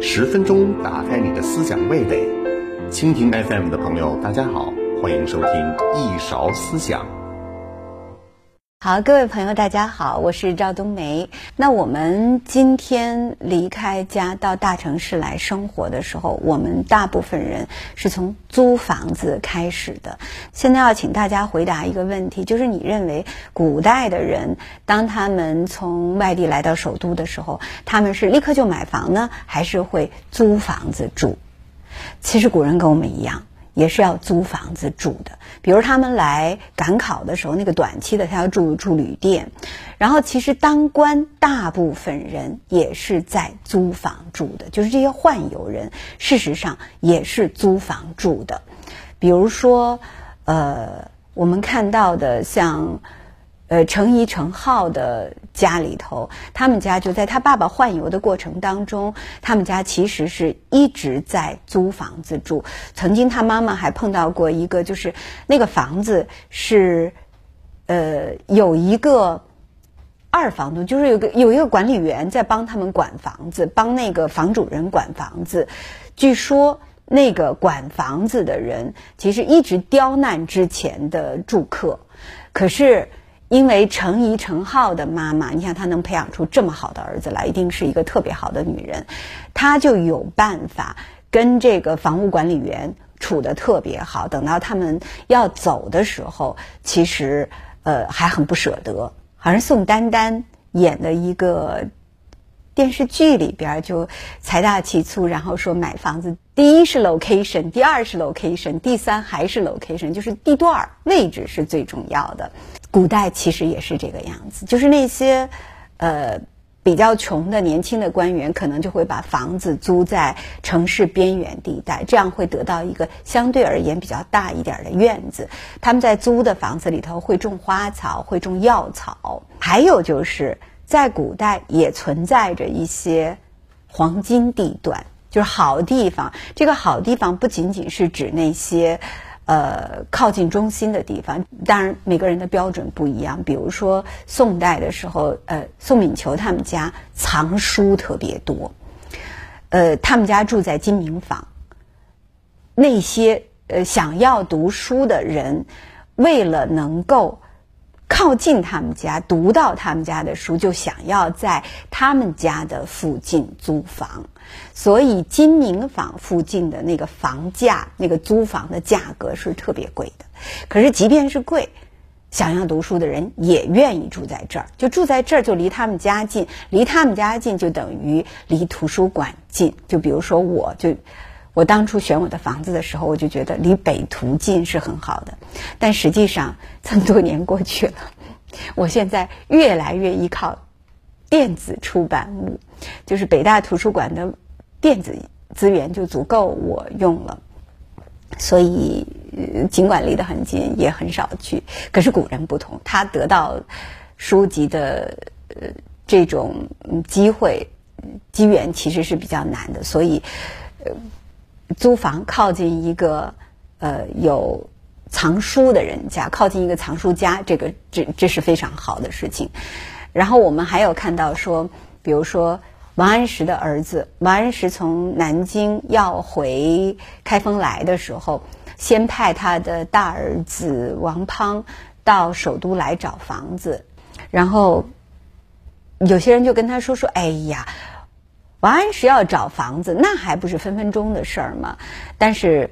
十分钟打开你的思想味蕾，蜻蜓 FM 的朋友，大家好，欢迎收听一勺思想。好，各位朋友，大家好，我是赵冬梅。那我们今天离开家到大城市来生活的时候，我们大部分人是从租房子开始的。现在要请大家回答一个问题，就是你认为古代的人，当他们从外地来到首都的时候，他们是立刻就买房呢，还是会租房子住？其实古人跟我们一样。也是要租房子住的，比如他们来赶考的时候，那个短期的他要住住旅店，然后其实当官大部分人也是在租房住的，就是这些宦游人，事实上也是租房住的，比如说，呃，我们看到的像。呃，程颐、程颢的家里头，他们家就在他爸爸宦游的过程当中，他们家其实是一直在租房子住。曾经他妈妈还碰到过一个，就是那个房子是，呃，有一个二房东，就是有个有一个管理员在帮他们管房子，帮那个房主人管房子。据说那个管房子的人其实一直刁难之前的住客，可是。因为程颐、程颢的妈妈，你想她能培养出这么好的儿子来，一定是一个特别好的女人，她就有办法跟这个房屋管理员处的特别好。等到他们要走的时候，其实呃还很不舍得。好像宋丹丹演的一个。电视剧里边就财大气粗，然后说买房子，第一是 location，第二是 location，第三还是 location，就是地段位置是最重要的。古代其实也是这个样子，就是那些呃比较穷的年轻的官员，可能就会把房子租在城市边缘地带，这样会得到一个相对而言比较大一点的院子。他们在租的房子里头会种花草，会种药草，还有就是。在古代也存在着一些黄金地段，就是好地方。这个好地方不仅仅是指那些呃靠近中心的地方，当然每个人的标准不一样。比如说宋代的时候，呃，宋敏求他们家藏书特别多，呃，他们家住在金明坊，那些呃想要读书的人，为了能够。靠近他们家，读到他们家的书，就想要在他们家的附近租房，所以金明坊附近的那个房价，那个租房的价格是特别贵的。可是即便是贵，想要读书的人也愿意住在这儿，就住在这儿，就离他们家近，离他们家近就等于离图书馆近。就比如说，我就。我当初选我的房子的时候，我就觉得离北图近是很好的，但实际上这么多年过去了，我现在越来越依靠电子出版物，就是北大图书馆的电子资源就足够我用了，所以尽管离得很近，也很少去。可是古人不同，他得到书籍的呃这种机会机缘其实是比较难的，所以呃。租房靠近一个呃有藏书的人家，靠近一个藏书家，这个这这是非常好的事情。然后我们还有看到说，比如说王安石的儿子王安石从南京要回开封来的时候，先派他的大儿子王滂到首都来找房子，然后有些人就跟他说说：“哎呀。”王安石要找房子，那还不是分分钟的事儿吗？但是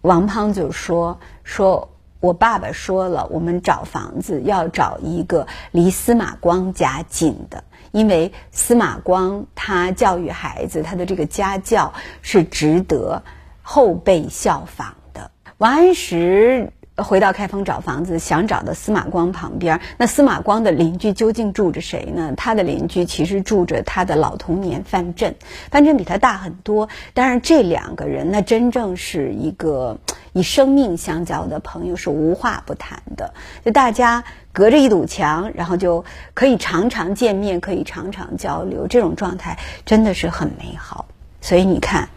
王胖就说：“说我爸爸说了，我们找房子要找一个离司马光家近的，因为司马光他教育孩子，他的这个家教是值得后辈效仿的。”王安石。回到开封找房子，想找到司马光旁边。那司马光的邻居究竟住着谁呢？他的邻居其实住着他的老童年范镇，范镇比他大很多。当然，这两个人那真正是一个以生命相交的朋友，是无话不谈的。就大家隔着一堵墙，然后就可以常常见面，可以常常交流，这种状态真的是很美好。所以你看，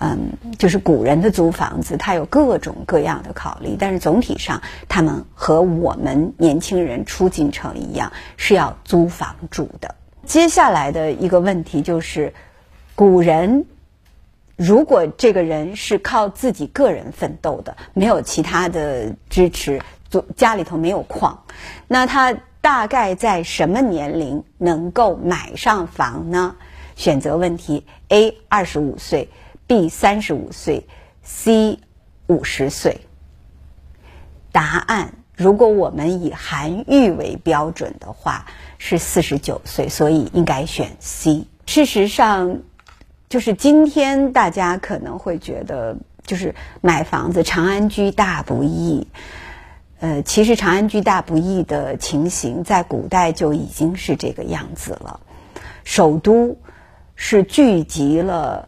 嗯，就是古人的租房子，它有各种各样的考虑，但是总体上，他们和我们年轻人出进城一样，是要租房住的。接下来的一个问题就是，古人如果这个人是靠自己个人奋斗的，没有其他的支持，家里头没有矿，那他大概在什么年龄能够买上房呢？选择问题：A 二十五岁。B 三十五岁，C 五十岁。答案，如果我们以韩愈为标准的话，是四十九岁，所以应该选 C。事实上，就是今天大家可能会觉得，就是买房子，长安居大不易。呃，其实长安居大不易的情形，在古代就已经是这个样子了。首都是聚集了。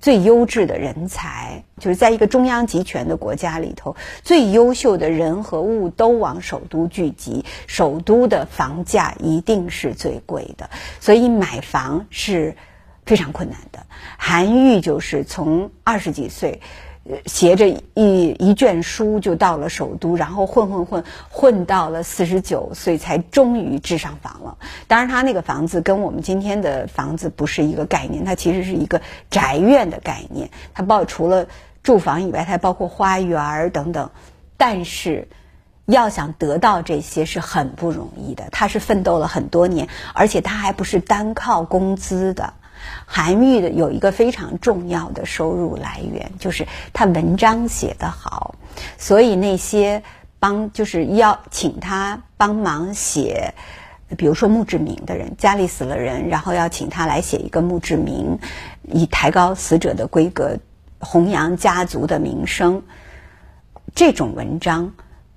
最优质的人才，就是在一个中央集权的国家里头，最优秀的人和物都往首都聚集，首都的房价一定是最贵的，所以买房是非常困难的。韩愈就是从二十几岁。携着一一卷书就到了首都，然后混混混混到了四十九岁才终于置上房了。当然，他那个房子跟我们今天的房子不是一个概念，它其实是一个宅院的概念。它包除了住房以外，它还包括花园等等。但是，要想得到这些是很不容易的。他是奋斗了很多年，而且他还不是单靠工资的。韩愈的有一个非常重要的收入来源，就是他文章写得好，所以那些帮就是要请他帮忙写，比如说墓志铭的人，家里死了人，然后要请他来写一个墓志铭，以抬高死者的规格，弘扬家族的名声。这种文章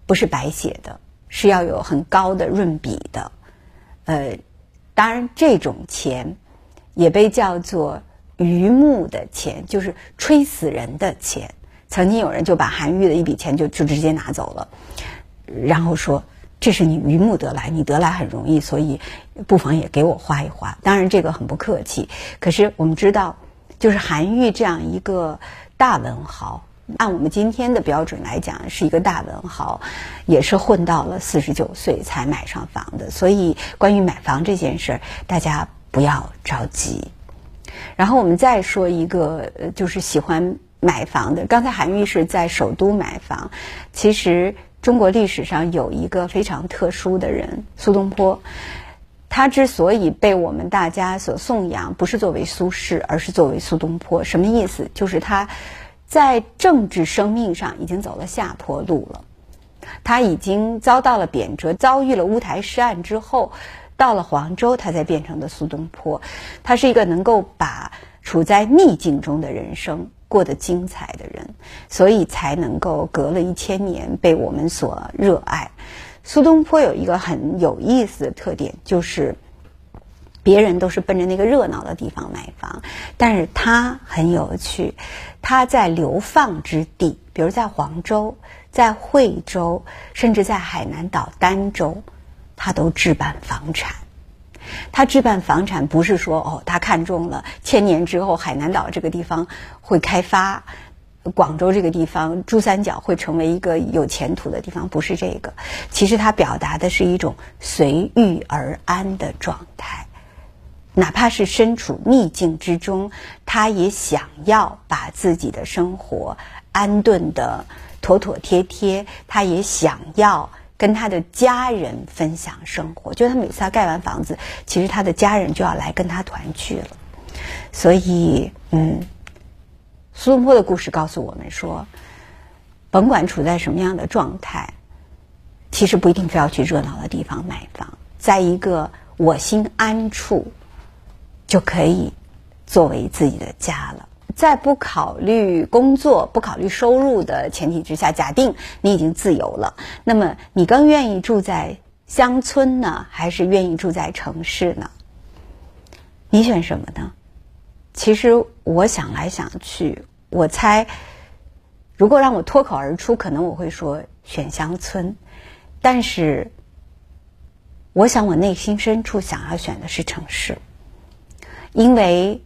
不是白写的，是要有很高的润笔的。呃，当然这种钱。也被叫做榆木的钱，就是吹死人的钱。曾经有人就把韩愈的一笔钱就就直接拿走了，然后说这是你榆木得来，你得来很容易，所以不妨也给我花一花。当然这个很不客气，可是我们知道，就是韩愈这样一个大文豪，按我们今天的标准来讲是一个大文豪，也是混到了四十九岁才买上房的。所以关于买房这件事儿，大家。不要着急，然后我们再说一个，就是喜欢买房的。刚才韩愈是在首都买房，其实中国历史上有一个非常特殊的人——苏东坡。他之所以被我们大家所颂扬，不是作为苏轼，而是作为苏东坡。什么意思？就是他在政治生命上已经走了下坡路了，他已经遭到了贬谪，遭遇了乌台诗案之后。到了黄州，他才变成的苏东坡。他是一个能够把处在逆境中的人生过得精彩的人，所以才能够隔了一千年被我们所热爱。苏东坡有一个很有意思的特点，就是别人都是奔着那个热闹的地方买房，但是他很有趣。他在流放之地，比如在黄州、在惠州，甚至在海南岛儋州。他都置办房产，他置办房产不是说哦，他看中了千年之后海南岛这个地方会开发，广州这个地方珠三角会成为一个有前途的地方，不是这个。其实他表达的是一种随遇而安的状态，哪怕是身处逆境之中，他也想要把自己的生活安顿的妥妥帖帖，他也想要。跟他的家人分享生活，就他每次他盖完房子，其实他的家人就要来跟他团聚了。所以，嗯，苏东坡的故事告诉我们说，甭管处在什么样的状态，其实不一定非要去热闹的地方买房，在一个我心安处，就可以作为自己的家了。在不考虑工作、不考虑收入的前提之下，假定你已经自由了，那么你更愿意住在乡村呢，还是愿意住在城市呢？你选什么呢？其实我想来想去，我猜，如果让我脱口而出，可能我会说选乡村，但是，我想我内心深处想要选的是城市，因为。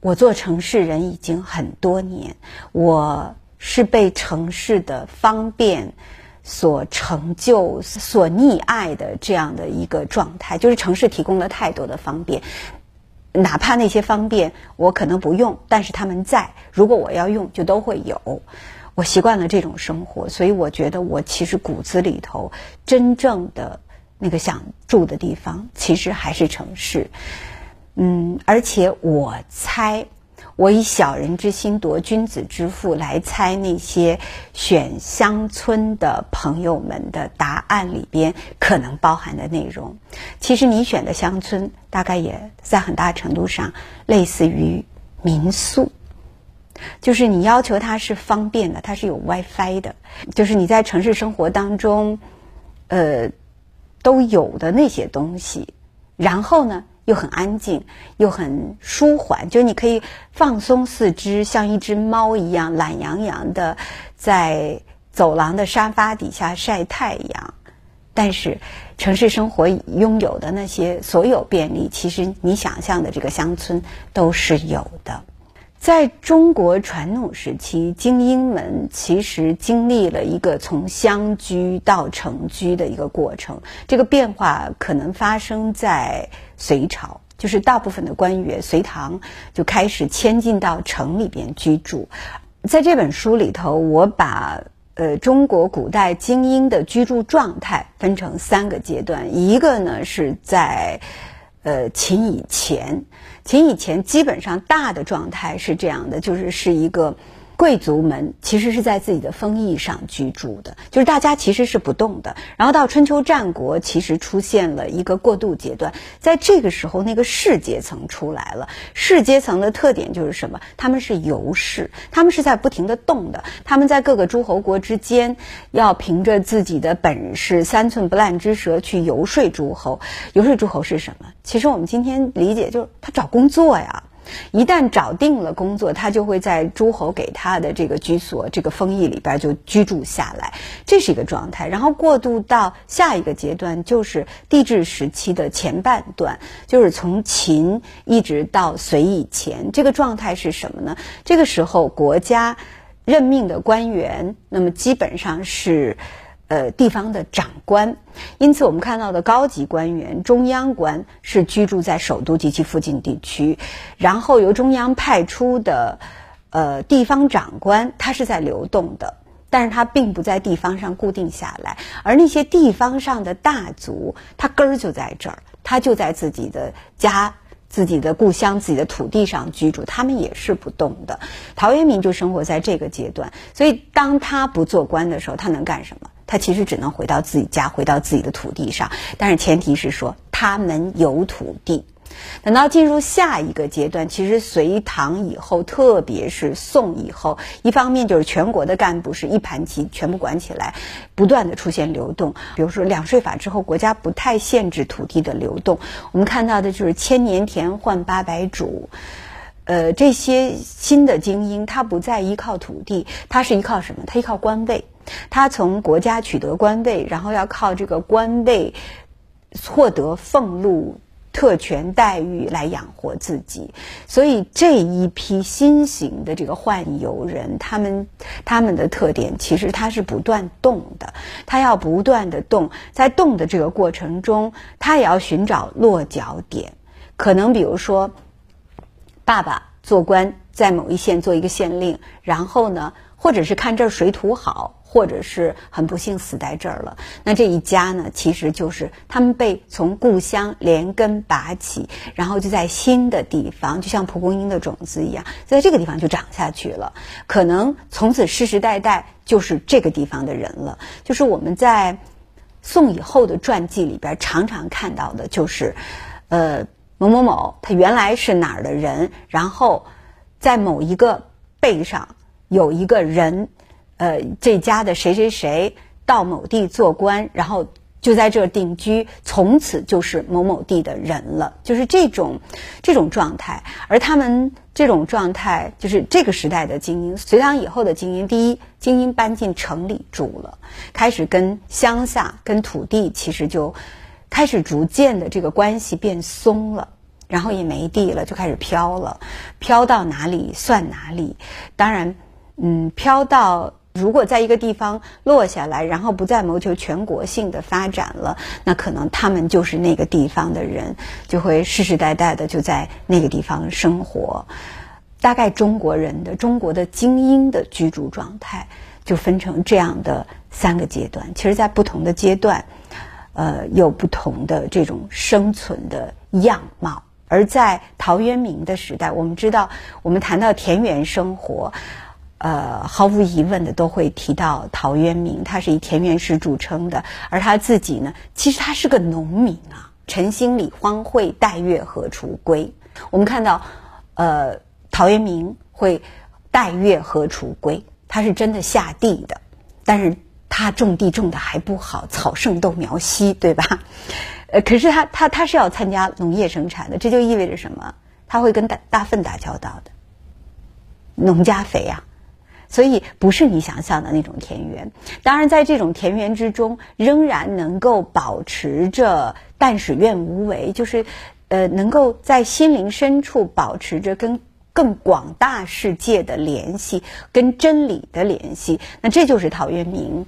我做城市人已经很多年，我是被城市的方便所成就、所溺爱的这样的一个状态。就是城市提供了太多的方便，哪怕那些方便我可能不用，但是他们在，如果我要用，就都会有。我习惯了这种生活，所以我觉得我其实骨子里头真正的那个想住的地方，其实还是城市。嗯，而且我猜，我以小人之心夺君子之腹来猜那些选乡村的朋友们的答案里边可能包含的内容。其实你选的乡村，大概也在很大程度上类似于民宿。就是你要求它是方便的，它是有 WiFi 的，就是你在城市生活当中，呃，都有的那些东西，然后呢又很安静，又很舒缓，就你可以放松四肢，像一只猫一样懒洋洋的在走廊的沙发底下晒太阳。但是城市生活拥有的那些所有便利，其实你想象的这个乡村都是有的。在中国传统时期，精英们其实经历了一个从乡居到城居的一个过程。这个变化可能发生在隋朝，就是大部分的官员隋唐就开始迁进到城里边居住。在这本书里头，我把呃中国古代精英的居住状态分成三个阶段，一个呢是在。呃，秦以前，秦以前基本上大的状态是这样的，就是是一个。贵族们其实是在自己的封邑上居住的，就是大家其实是不动的。然后到春秋战国，其实出现了一个过渡阶段，在这个时候，那个士阶层出来了。士阶层的特点就是什么？他们是游士，他们是在不停的动的。他们在各个诸侯国之间，要凭着自己的本事，三寸不烂之舌去游说诸侯。游说诸侯是什么？其实我们今天理解就是他找工作呀。一旦找定了工作，他就会在诸侯给他的这个居所、这个封邑里边就居住下来，这是一个状态。然后过渡到下一个阶段，就是帝制时期的前半段，就是从秦一直到隋以前，这个状态是什么呢？这个时候国家任命的官员，那么基本上是。呃，地方的长官，因此我们看到的高级官员、中央官是居住在首都及其附近地区，然后由中央派出的呃地方长官，他是在流动的，但是他并不在地方上固定下来，而那些地方上的大族，他根儿就在这儿，他就在自己的家、自己的故乡、自己的土地上居住，他们也是不动的。陶渊明就生活在这个阶段，所以当他不做官的时候，他能干什么？他其实只能回到自己家，回到自己的土地上，但是前提是说他们有土地。等到进入下一个阶段，其实隋唐以后，特别是宋以后，一方面就是全国的干部是一盘棋全部管起来，不断的出现流动。比如说两税法之后，国家不太限制土地的流动。我们看到的就是千年田换八百主，呃，这些新的精英，他不再依靠土地，他是依靠什么？他依靠官位。他从国家取得官位，然后要靠这个官位获得俸禄、特权待遇来养活自己。所以这一批新型的这个宦游人，他们他们的特点其实他是不断动的，他要不断的动，在动的这个过程中，他也要寻找落脚点。可能比如说，爸爸做官在某一县做一个县令，然后呢，或者是看这儿水土好。或者是很不幸死在这儿了，那这一家呢，其实就是他们被从故乡连根拔起，然后就在新的地方，就像蒲公英的种子一样，在这个地方就长下去了。可能从此世世代代就是这个地方的人了。就是我们在宋以后的传记里边常常看到的，就是呃某某某他原来是哪儿的人，然后在某一个背上有一个人。呃，这家的谁谁谁到某地做官，然后就在这定居，从此就是某某地的人了，就是这种这种状态。而他们这种状态，就是这个时代的精英，隋唐以后的精英，第一，精英搬进城里住了，开始跟乡下、跟土地，其实就开始逐渐的这个关系变松了。然后也没地了，就开始飘了，飘到哪里算哪里。当然，嗯，飘到如果在一个地方落下来，然后不再谋求全国性的发展了，那可能他们就是那个地方的人，就会世世代代的就在那个地方生活。大概中国人的中国的精英的居住状态就分成这样的三个阶段。其实，在不同的阶段，呃，有不同的这种生存的样貌。而在陶渊明的时代，我们知道，我们谈到田园生活，呃，毫无疑问的都会提到陶渊明。他是以田园诗著称的，而他自己呢，其实他是个农民啊。晨兴理荒秽，带月荷锄归。我们看到，呃。陶渊明会带月荷锄归，他是真的下地的，但是他种地种的还不好，草盛豆苗稀，对吧？呃，可是他他他是要参加农业生产的，这就意味着什么？他会跟大大粪打交道的，农家肥啊，所以不是你想象的那种田园。当然，在这种田园之中，仍然能够保持着但使愿无为，就是呃，能够在心灵深处保持着跟。更广大世界的联系，跟真理的联系，那这就是陶渊明，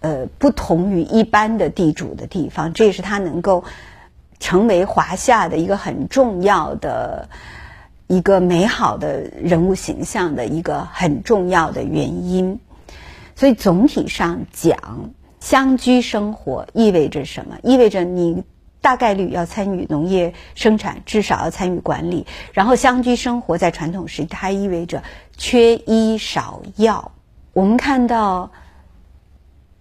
呃，不同于一般的地主的地方，这也是他能够成为华夏的一个很重要的、一个美好的人物形象的一个很重要的原因。所以总体上讲，乡居生活意味着什么？意味着你。大概率要参与农业生产，至少要参与管理。然后乡居生活在传统时，它意味着缺医少药。我们看到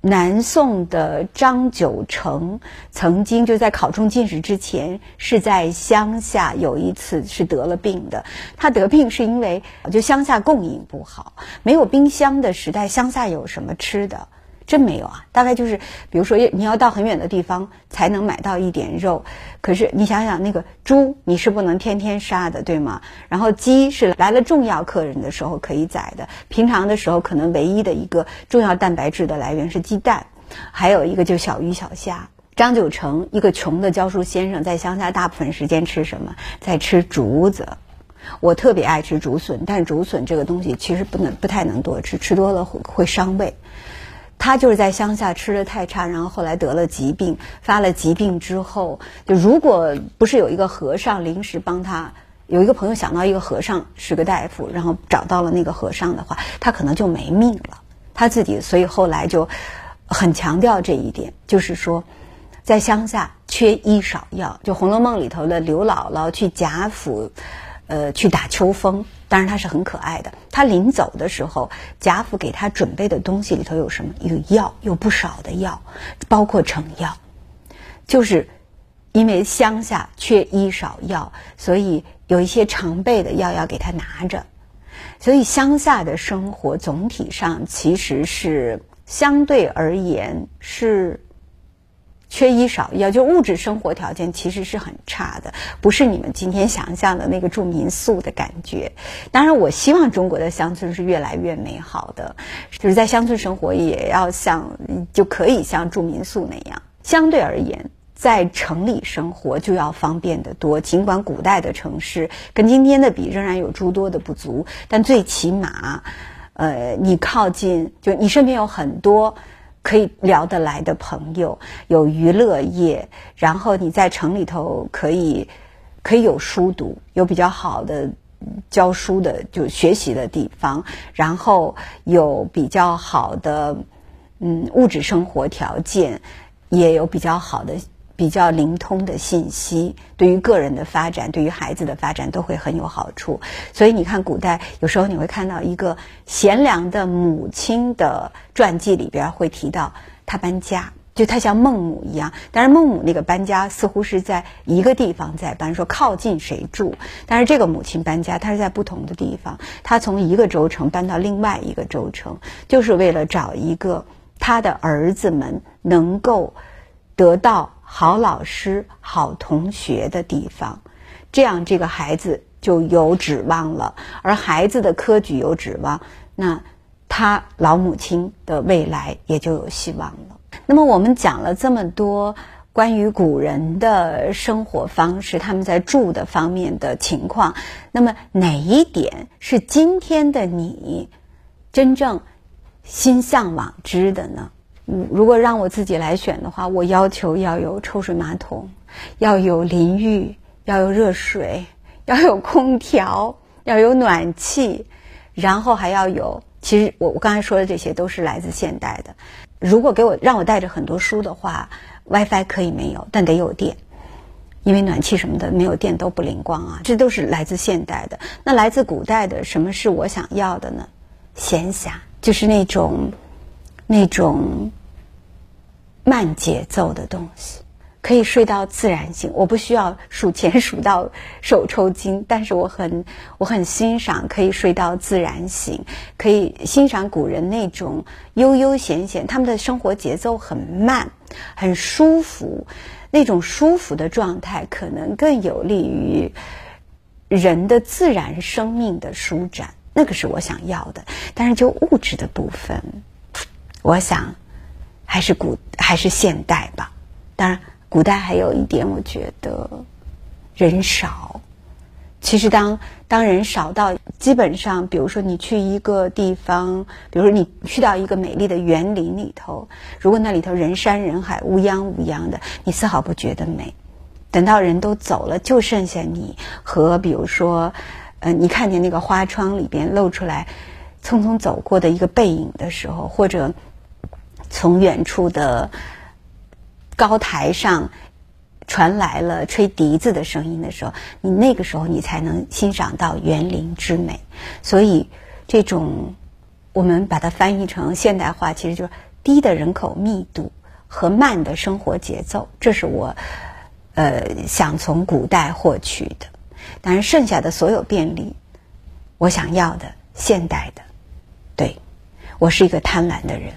南宋的张九成曾经就在考中进士之前，是在乡下有一次是得了病的。他得病是因为就乡下供应不好，没有冰箱的时代，乡下有什么吃的？真没有啊，大概就是，比如说你要到很远的地方才能买到一点肉，可是你想想那个猪，你是不能天天杀的，对吗？然后鸡是来了重要客人的时候可以宰的，平常的时候可能唯一的一个重要蛋白质的来源是鸡蛋，还有一个就小鱼小虾。张九成一个穷的教书先生，在乡下大部分时间吃什么？在吃竹子。我特别爱吃竹笋，但是竹笋这个东西其实不能不太能多吃，吃多了会会伤胃。他就是在乡下吃的太差，然后后来得了疾病，发了疾病之后，就如果不是有一个和尚临时帮他，有一个朋友想到一个和尚是个大夫，然后找到了那个和尚的话，他可能就没命了。他自己所以后来就很强调这一点，就是说，在乡下缺医少药。就《红楼梦》里头的刘姥姥去贾府，呃，去打秋风。当然，他是很可爱的。他临走的时候，贾府给他准备的东西里头有什么？有药，有不少的药，包括成药。就是因为乡下缺医少药，所以有一些常备的药要给他拿着。所以乡下的生活总体上其实是相对而言是。缺衣少药，就物质生活条件其实是很差的，不是你们今天想象的那个住民宿的感觉。当然，我希望中国的乡村是越来越美好的，就是在乡村生活也要像就可以像住民宿那样。相对而言，在城里生活就要方便得多。尽管古代的城市跟今天的比仍然有诸多的不足，但最起码，呃，你靠近，就你身边有很多。可以聊得来的朋友，有娱乐业，然后你在城里头可以可以有书读，有比较好的教书的就学习的地方，然后有比较好的嗯物质生活条件，也有比较好的。比较灵通的信息，对于个人的发展，对于孩子的发展都会很有好处。所以你看，古代有时候你会看到一个贤良的母亲的传记里边会提到她搬家，就她像孟母一样。但是孟母那个搬家似乎是在一个地方在搬，说靠近谁住。但是这个母亲搬家，她是在不同的地方，她从一个州城搬到另外一个州城，就是为了找一个她的儿子们能够得到。好老师、好同学的地方，这样这个孩子就有指望了。而孩子的科举有指望，那他老母亲的未来也就有希望了。那么我们讲了这么多关于古人的生活方式，他们在住的方面的情况，那么哪一点是今天的你真正心向往之的呢？如果让我自己来选的话，我要求要有抽水马桶，要有淋浴，要有热水，要有空调，要有暖气，然后还要有。其实我我刚才说的这些都是来自现代的。如果给我让我带着很多书的话，WiFi 可以没有，但得有电，因为暖气什么的没有电都不灵光啊。这都是来自现代的。那来自古代的，什么是我想要的呢？闲暇，就是那种那种。慢节奏的东西，可以睡到自然醒。我不需要数钱数到手抽筋，但是我很我很欣赏可以睡到自然醒，可以欣赏古人那种悠悠闲闲，他们的生活节奏很慢，很舒服。那种舒服的状态，可能更有利于人的自然生命的舒展。那个是我想要的。但是就物质的部分，我想。还是古还是现代吧，当然，古代还有一点，我觉得人少。其实，当当人少到基本上，比如说你去一个地方，比如说你去到一个美丽的园林里头，如果那里头人山人海、乌泱乌泱的，你丝毫不觉得美。等到人都走了，就剩下你和比如说，呃，你看见那个花窗里边露出来匆匆走过的一个背影的时候，或者。从远处的高台上传来了吹笛子的声音的时候，你那个时候你才能欣赏到园林之美。所以，这种我们把它翻译成现代化，其实就是低的人口密度和慢的生活节奏。这是我呃想从古代获取的。当然，剩下的所有便利，我想要的现代的。对我是一个贪婪的人。